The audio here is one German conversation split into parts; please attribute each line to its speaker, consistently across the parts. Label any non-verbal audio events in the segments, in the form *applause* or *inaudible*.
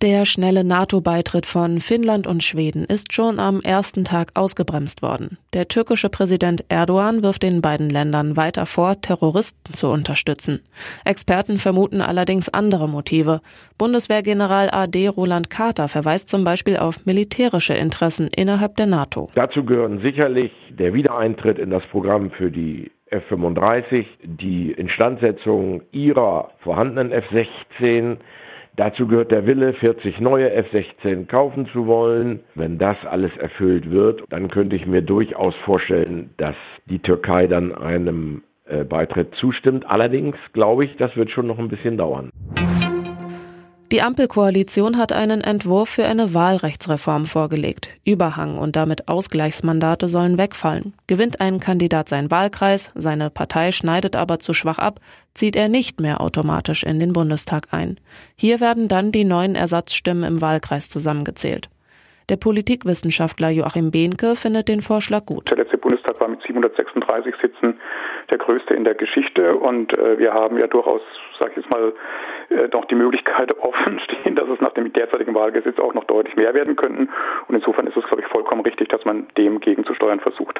Speaker 1: Der schnelle NATO-Beitritt von Finnland und Schweden ist schon am ersten Tag ausgebremst worden. Der türkische Präsident Erdogan wirft den beiden Ländern weiter vor, Terroristen zu unterstützen. Experten vermuten allerdings andere Motive. Bundeswehrgeneral AD Roland Carter verweist zum Beispiel auf militärische Interessen innerhalb der NATO.
Speaker 2: Dazu gehören sicherlich der Wiedereintritt in das Programm für die F-35, die Instandsetzung ihrer vorhandenen F-16, Dazu gehört der Wille, 40 neue F-16 kaufen zu wollen. Wenn das alles erfüllt wird, dann könnte ich mir durchaus vorstellen, dass die Türkei dann einem äh, Beitritt zustimmt. Allerdings glaube ich, das wird schon noch ein bisschen dauern.
Speaker 1: Die Ampelkoalition hat einen Entwurf für eine Wahlrechtsreform vorgelegt. Überhang und damit Ausgleichsmandate sollen wegfallen. Gewinnt ein Kandidat seinen Wahlkreis, seine Partei schneidet aber zu schwach ab, zieht er nicht mehr automatisch in den Bundestag ein. Hier werden dann die neuen Ersatzstimmen im Wahlkreis zusammengezählt. Der Politikwissenschaftler Joachim Behnke findet den Vorschlag gut.
Speaker 3: Der letzte Bundestag war mit 736 Sitzen der größte in der Geschichte und äh, wir haben ja durchaus, sage ich jetzt mal, noch die Möglichkeit *laughs* offen stehen, dass es nach dem derzeitigen Wahlgesetz auch noch deutlich mehr werden könnten. Und insofern ist es, glaube ich, vollkommen richtig, dass man dem gegenzusteuern versucht.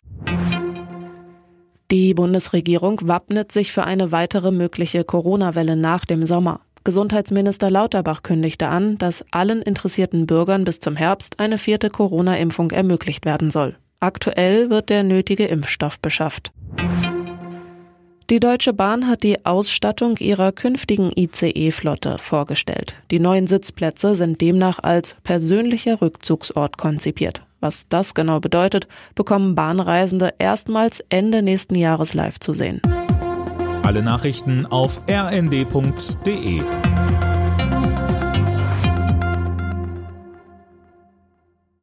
Speaker 1: Die Bundesregierung wappnet sich für eine weitere mögliche Corona-Welle nach dem Sommer. Gesundheitsminister Lauterbach kündigte an, dass allen interessierten Bürgern bis zum Herbst eine vierte Corona-Impfung ermöglicht werden soll. Aktuell wird der nötige Impfstoff beschafft. Die Deutsche Bahn hat die Ausstattung ihrer künftigen ICE-Flotte vorgestellt. Die neuen Sitzplätze sind demnach als persönlicher Rückzugsort konzipiert. Was das genau bedeutet, bekommen Bahnreisende erstmals Ende nächsten Jahres live zu sehen.
Speaker 4: Alle Nachrichten auf rnd.de